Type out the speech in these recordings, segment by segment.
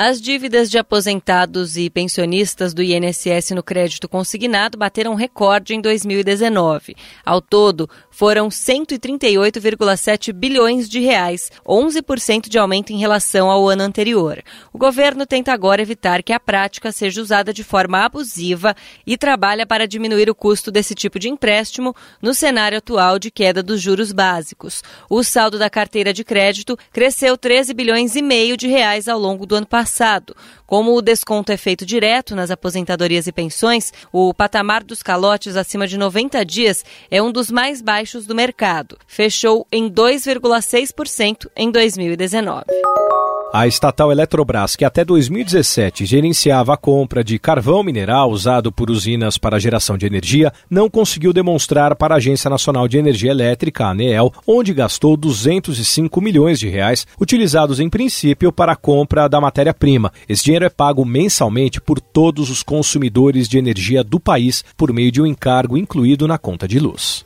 As dívidas de aposentados e pensionistas do INSS no crédito consignado bateram recorde em 2019. Ao todo, foram 138,7 bilhões de reais, 11% de aumento em relação ao ano anterior. O governo tenta agora evitar que a prática seja usada de forma abusiva e trabalha para diminuir o custo desse tipo de empréstimo no cenário atual de queda dos juros básicos. O saldo da carteira de crédito cresceu 13 bilhões e meio de reais ao longo do ano passado passado. Como o desconto é feito direto nas aposentadorias e pensões, o patamar dos calotes acima de 90 dias é um dos mais baixos do mercado. Fechou em 2,6% em 2019. A estatal Eletrobras, que até 2017 gerenciava a compra de carvão mineral usado por usinas para geração de energia, não conseguiu demonstrar para a Agência Nacional de Energia Elétrica, ANEEL, onde gastou 205 milhões de reais, utilizados em princípio para a compra da matéria-prima. Esse dinheiro é pago mensalmente por todos os consumidores de energia do país por meio de um encargo incluído na conta de luz.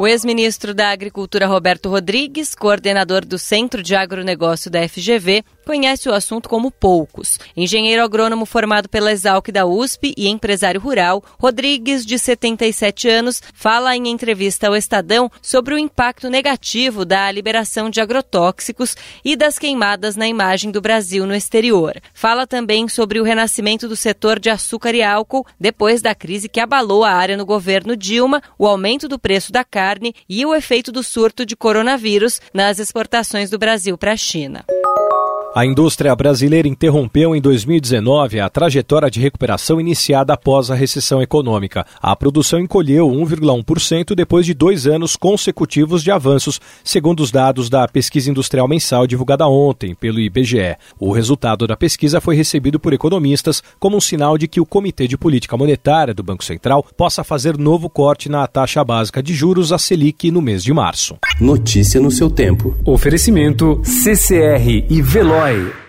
O ex-ministro da Agricultura Roberto Rodrigues, coordenador do Centro de Agronegócio da FGV, conhece o assunto como poucos. Engenheiro agrônomo formado pela Exalc da USP e empresário rural, Rodrigues, de 77 anos, fala em entrevista ao Estadão sobre o impacto negativo da liberação de agrotóxicos e das queimadas na imagem do Brasil no exterior. Fala também sobre o renascimento do setor de açúcar e álcool depois da crise que abalou a área no governo Dilma, o aumento do preço da carne e o efeito do surto de coronavírus nas exportações do Brasil para a China. A indústria brasileira interrompeu em 2019 a trajetória de recuperação iniciada após a recessão econômica. A produção encolheu 1,1% depois de dois anos consecutivos de avanços, segundo os dados da pesquisa industrial mensal divulgada ontem pelo IBGE. O resultado da pesquisa foi recebido por economistas como um sinal de que o Comitê de Política Monetária do Banco Central possa fazer novo corte na taxa básica de juros, a Selic, no mês de março. Notícia no seu tempo. Oferecimento CCR e Veloy.